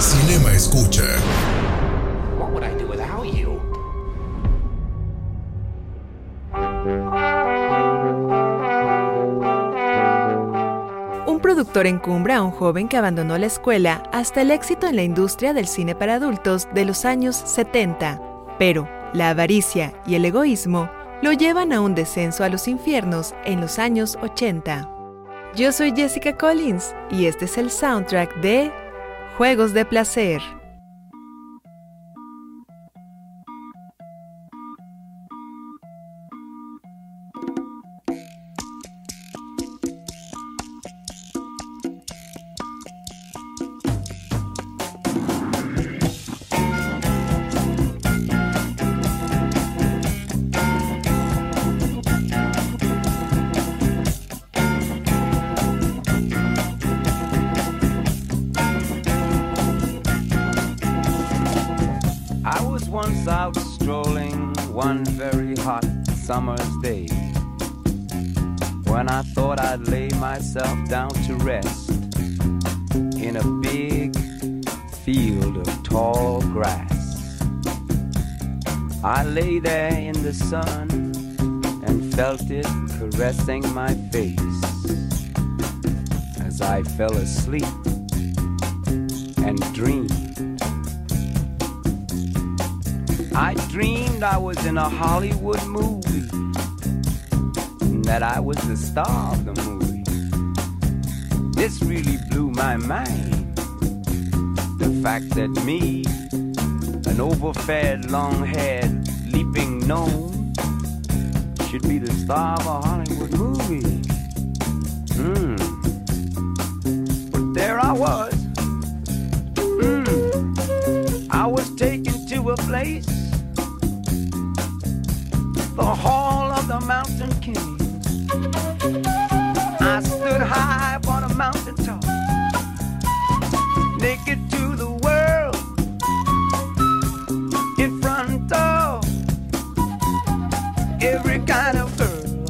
Cinema Escucha. What would I do without you? Un productor encumbra a un joven que abandonó la escuela hasta el éxito en la industria del cine para adultos de los años 70. Pero la avaricia y el egoísmo lo llevan a un descenso a los infiernos en los años 80. Yo soy Jessica Collins y este es el soundtrack de Juegos de Placer. Once out strolling one very hot summer's day when I thought I'd lay myself down to rest in a big field of tall grass. I lay there in the sun and felt it caressing my face as I fell asleep and dreamed. I dreamed I was in a Hollywood movie and that I was the star of the movie. This really blew my mind. The fact that me, an overfed, long haired, leaping gnome, should be the star of a Hollywood movie. Hmm. But there I was. Hmm. I was taken to a place mountain king. I stood high upon a mountain top, naked to the world, in front of every kind of girl.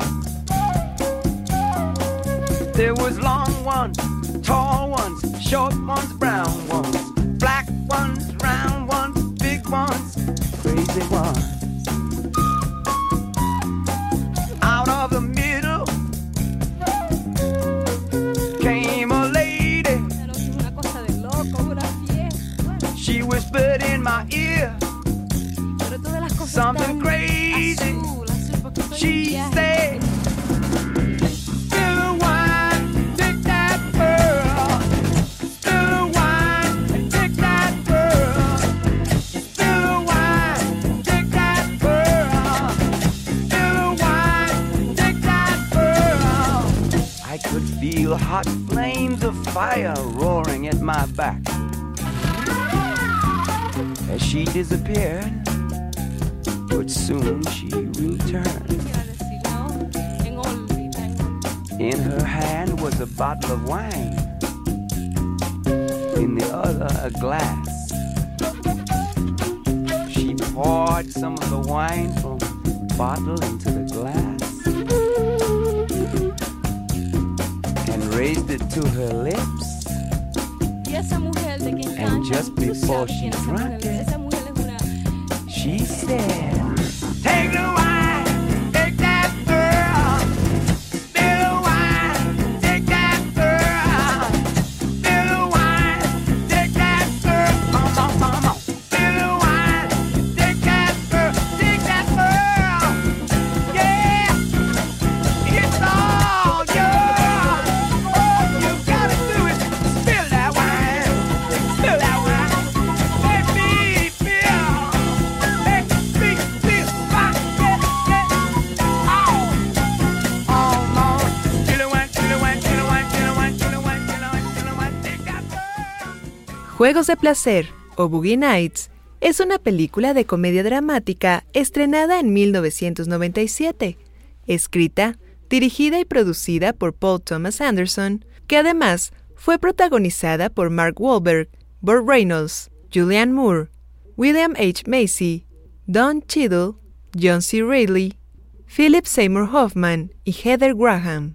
There was long ones, tall ones, short ones, brown ones, black ones, round ones, big ones, crazy ones. Disappeared, but soon she returned. Quiero decir, ¿no? En Olvi, en- In her hand was a bottle of wine, in the other, a glass. She poured some of the wine from the bottle into the glass and raised it to her lips. Y esa mujer de quien And just before she quién es esa drank it, there. Juegos de Placer o Boogie Nights es una película de comedia dramática estrenada en 1997, escrita, dirigida y producida por Paul Thomas Anderson, que además fue protagonizada por Mark Wahlberg, Burt Reynolds, Julianne Moore, William H. Macy, Don Cheadle, John C. Reilly, Philip Seymour Hoffman y Heather Graham.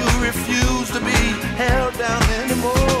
to be held down anymore.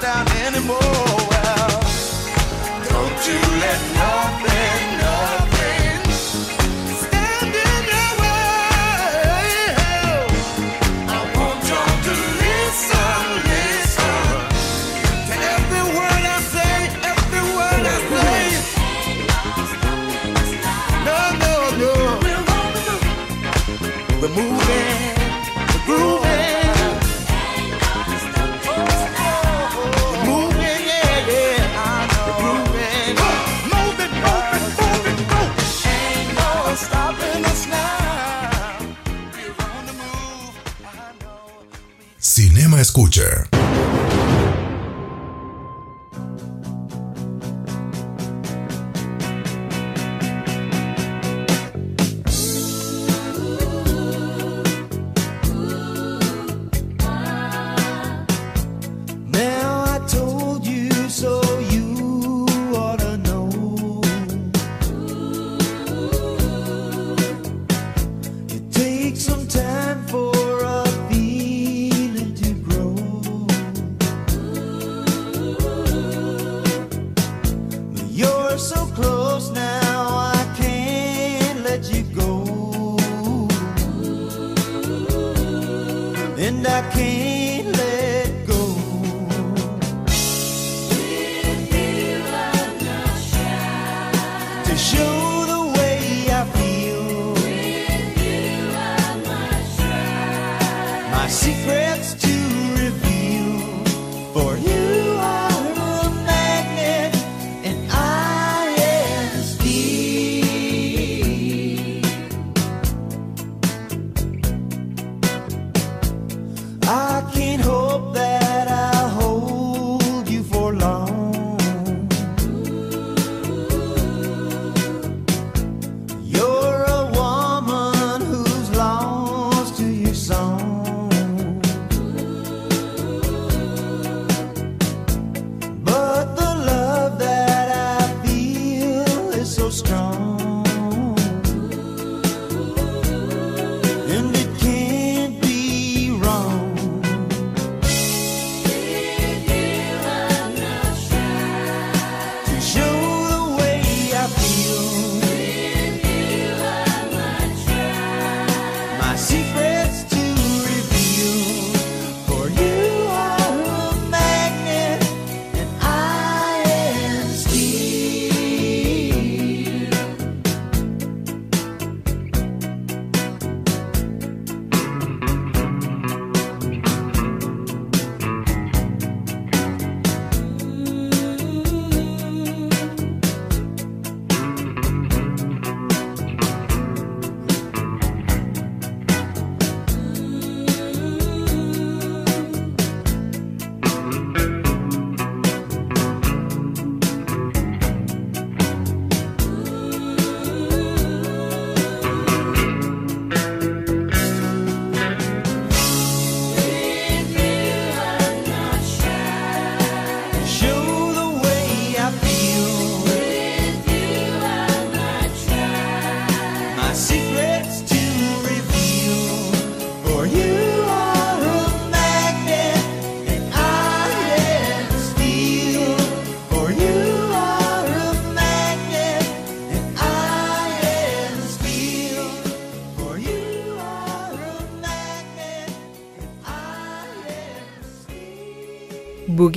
down anymore. Don't you let nothing Escucha.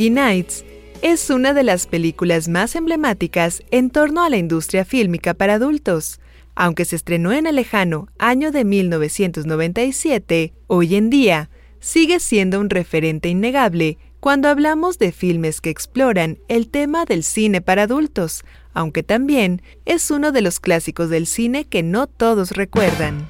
Boogie Nights es una de las películas más emblemáticas en torno a la industria fílmica para adultos. Aunque se estrenó en el lejano año de 1997, hoy en día sigue siendo un referente innegable cuando hablamos de filmes que exploran el tema del cine para adultos, aunque también es uno de los clásicos del cine que no todos recuerdan.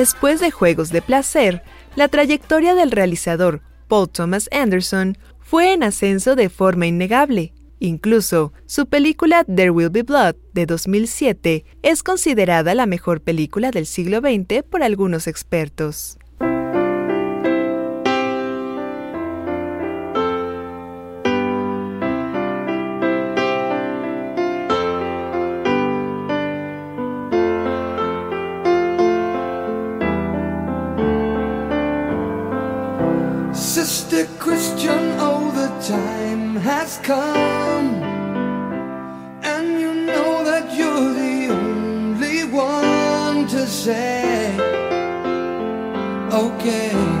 Después de Juegos de Placer, la trayectoria del realizador Paul Thomas Anderson fue en ascenso de forma innegable. Incluso, su película There Will Be Blood de 2007 es considerada la mejor película del siglo XX por algunos expertos. Sister Christian, oh, the time has come. And you know that you're the only one to say, okay.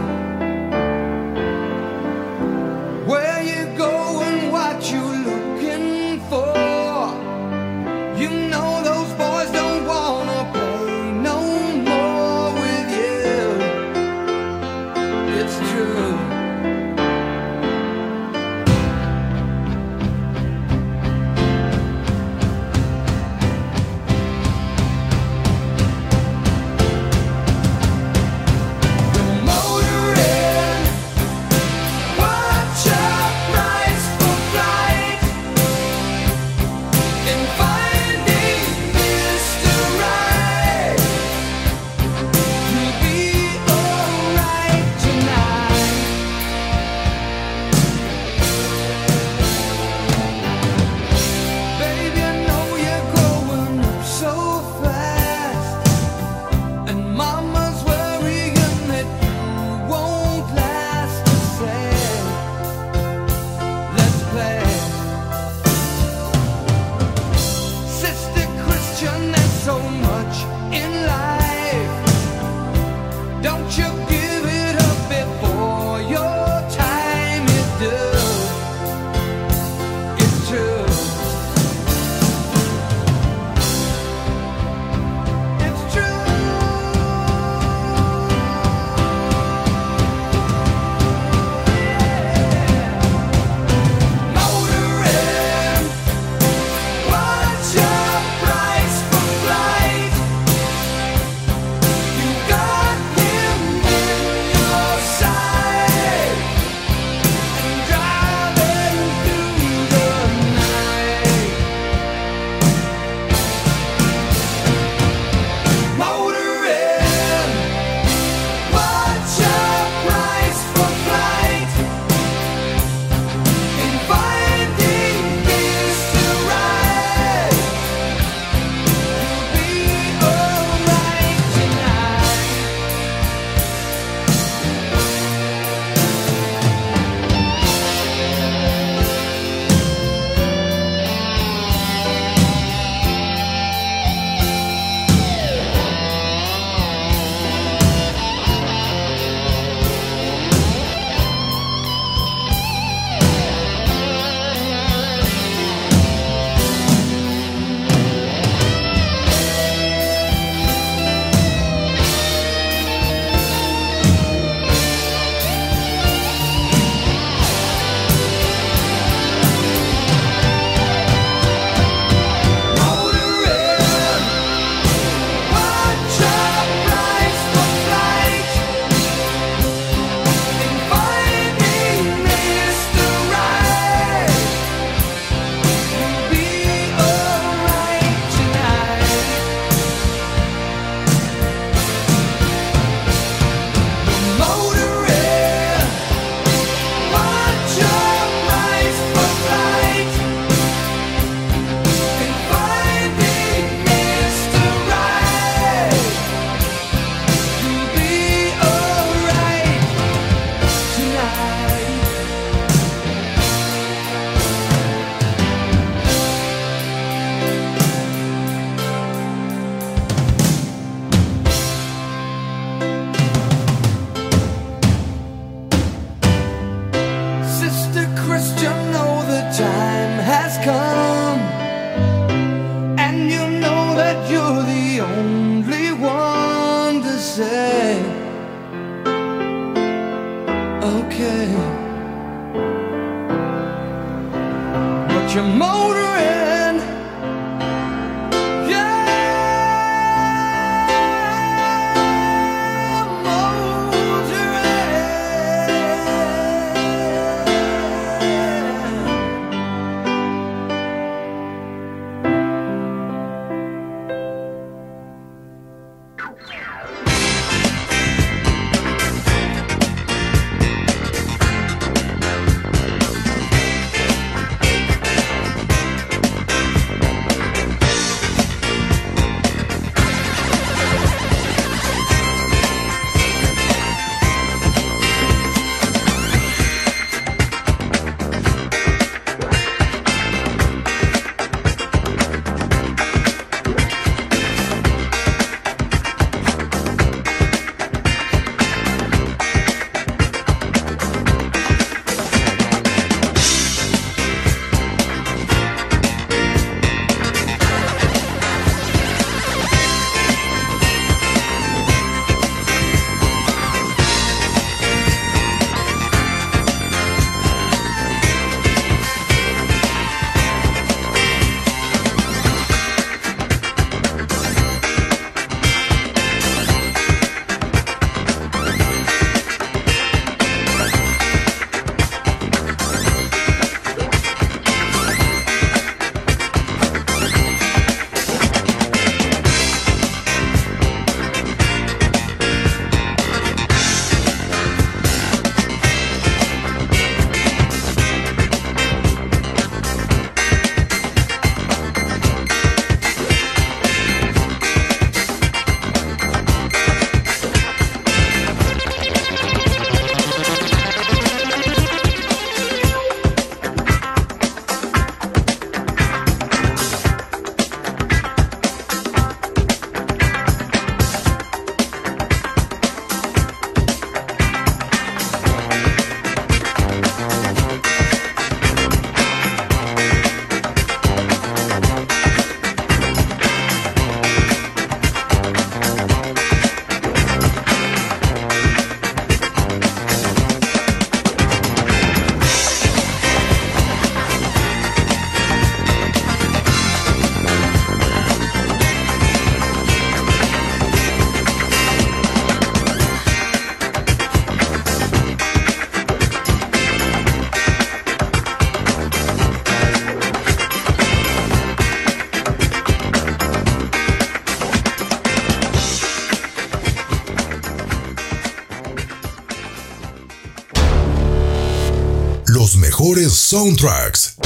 Soundtracks.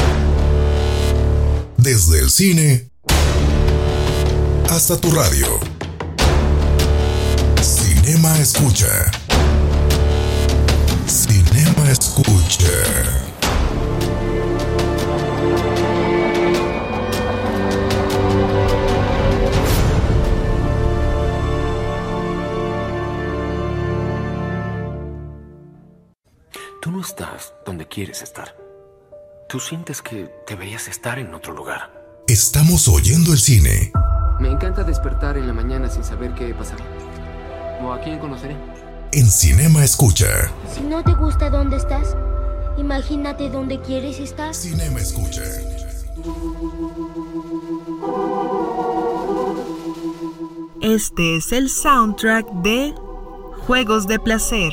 Desde el cine hasta tu radio. Cinema Escucha. Cinema Escucha. Tú no estás donde quieres estar. Tú sientes que deberías estar en otro lugar. Estamos oyendo el cine. Me encanta despertar en la mañana sin saber qué pasará. ¿O a quién conoceré? En Cinema Escucha. Si no te gusta dónde estás, imagínate dónde quieres estar. Cinema Escucha. Este es el soundtrack de Juegos de Placer.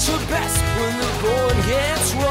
at your best when the going gets rough.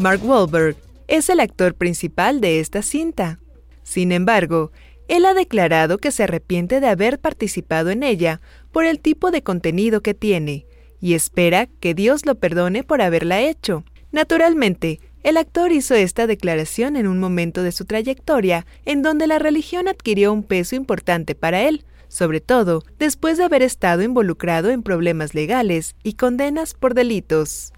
Mark Wahlberg es el actor principal de esta cinta. Sin embargo, él ha declarado que se arrepiente de haber participado en ella por el tipo de contenido que tiene y espera que Dios lo perdone por haberla hecho. Naturalmente, el actor hizo esta declaración en un momento de su trayectoria en donde la religión adquirió un peso importante para él, sobre todo después de haber estado involucrado en problemas legales y condenas por delitos.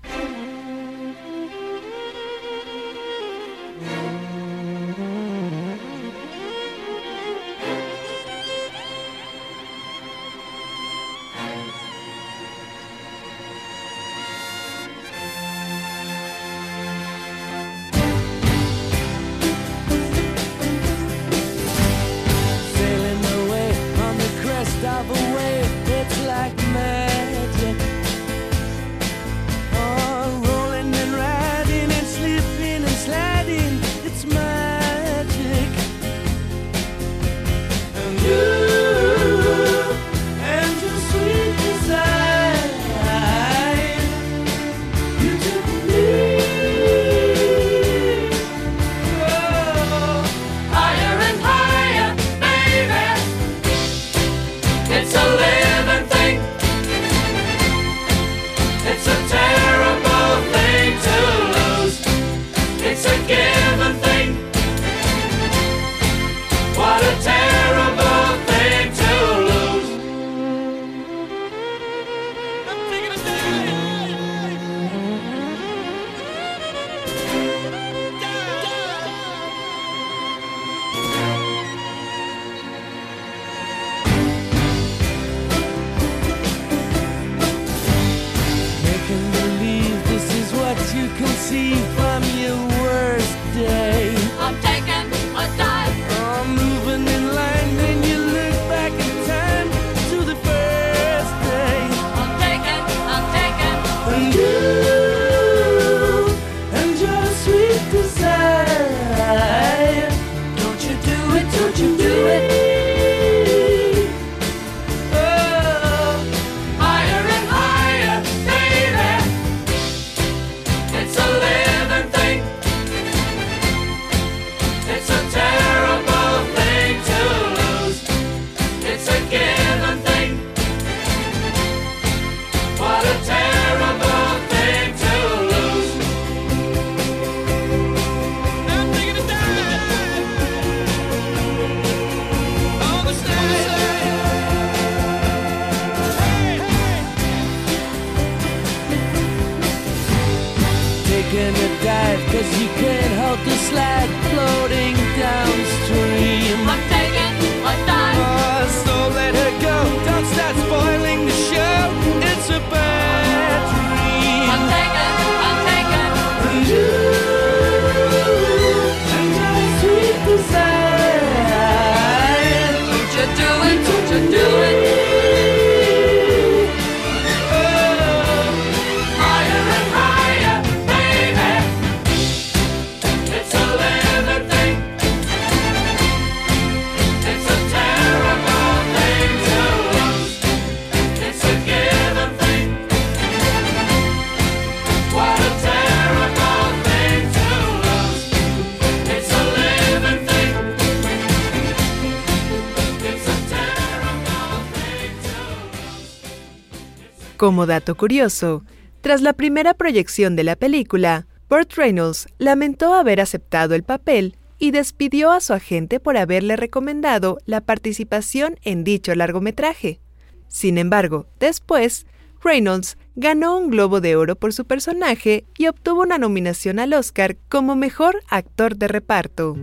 Como dato curioso, tras la primera proyección de la película, Burt Reynolds lamentó haber aceptado el papel y despidió a su agente por haberle recomendado la participación en dicho largometraje. Sin embargo, después, Reynolds ganó un Globo de Oro por su personaje y obtuvo una nominación al Oscar como mejor actor de reparto.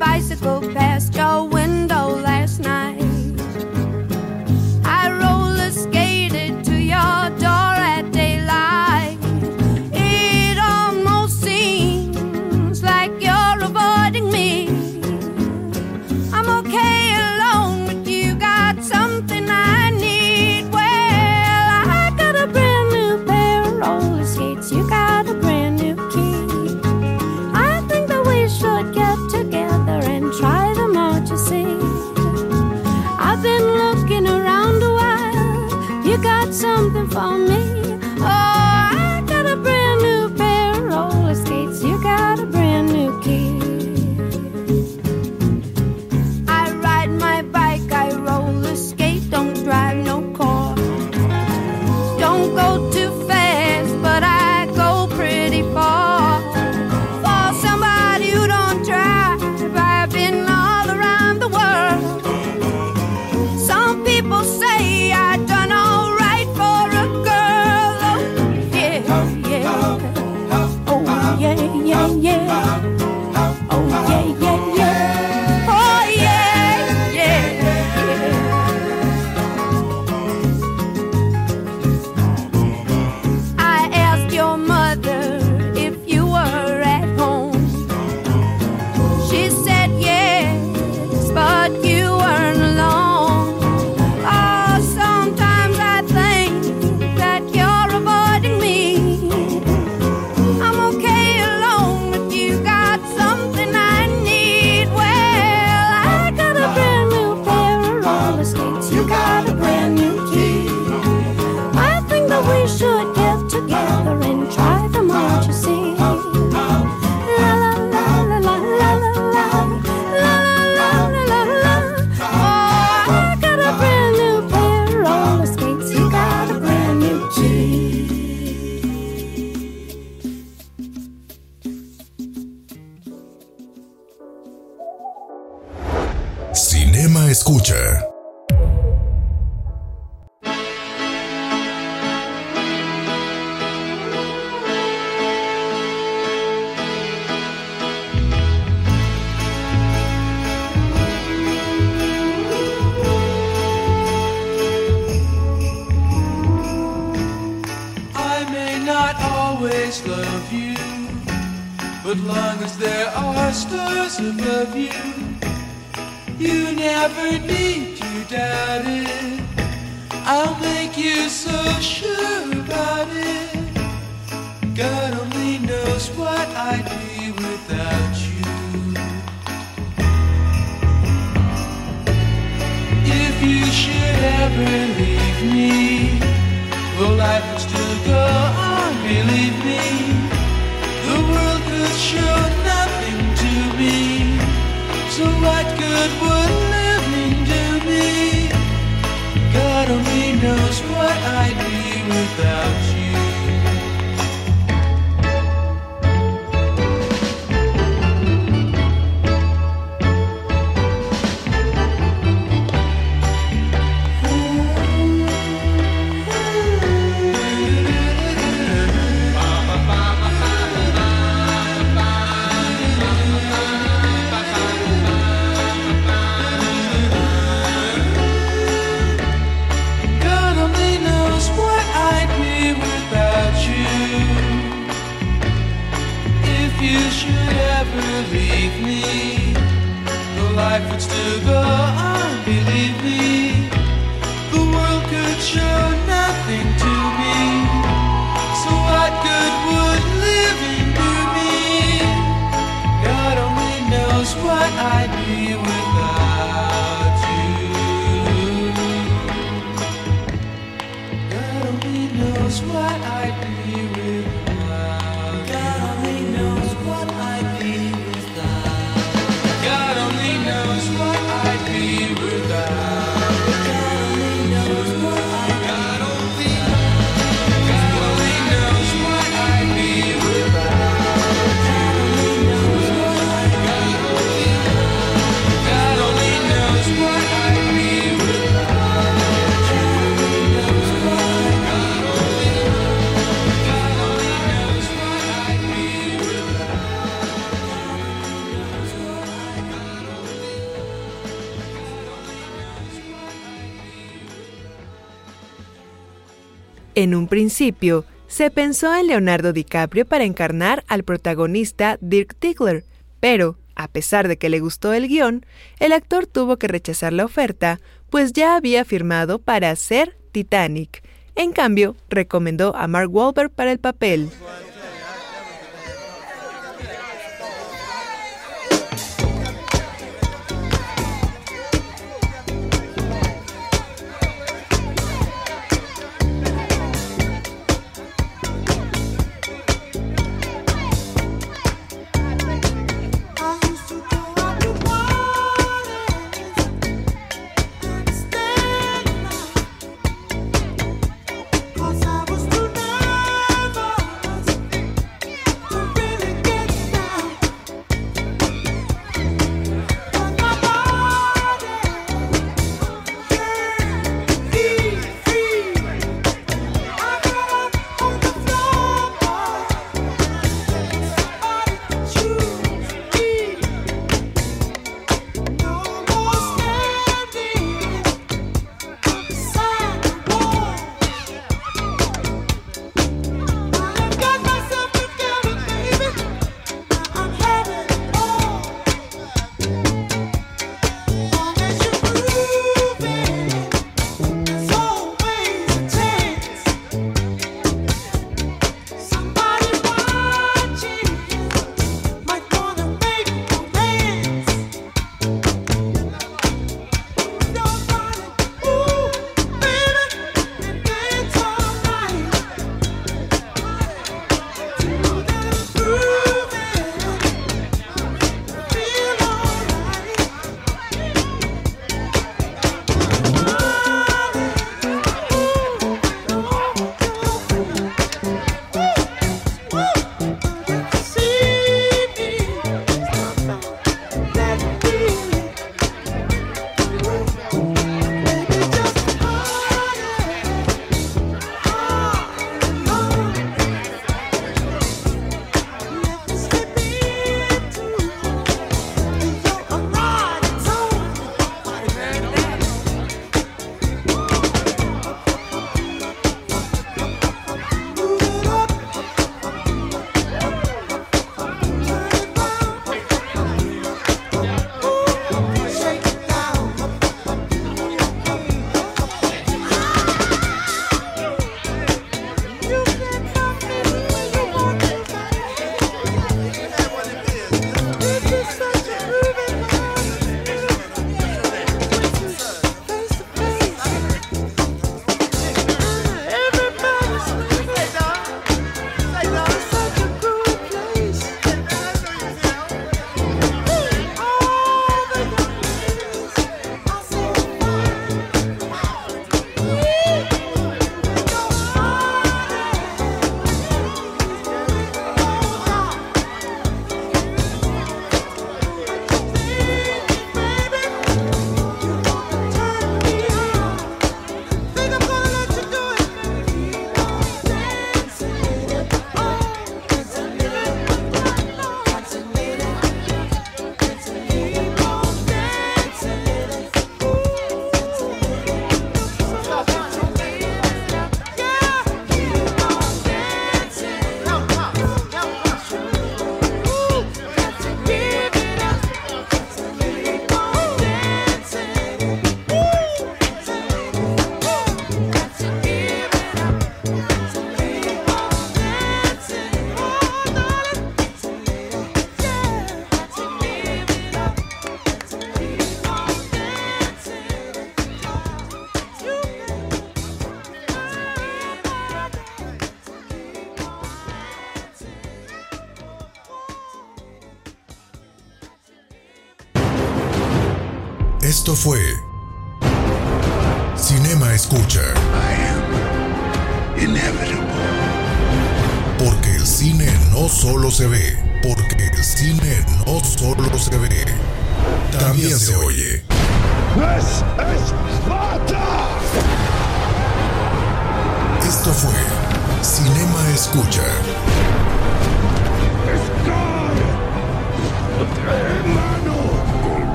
Bicycle past your window last night. something for me. You never need to doubt it. I'll make you so sure about it. God only knows what I'd be without you. If you should ever leave me, well, life would still go on, believe me. The world could show nothing to me. So what good would living do me? God only knows what I'd be without En un principio, se pensó en Leonardo DiCaprio para encarnar al protagonista Dirk Diggler, pero, a pesar de que le gustó el guion, el actor tuvo que rechazar la oferta, pues ya había firmado para hacer Titanic. En cambio, recomendó a Mark Wahlberg para el papel.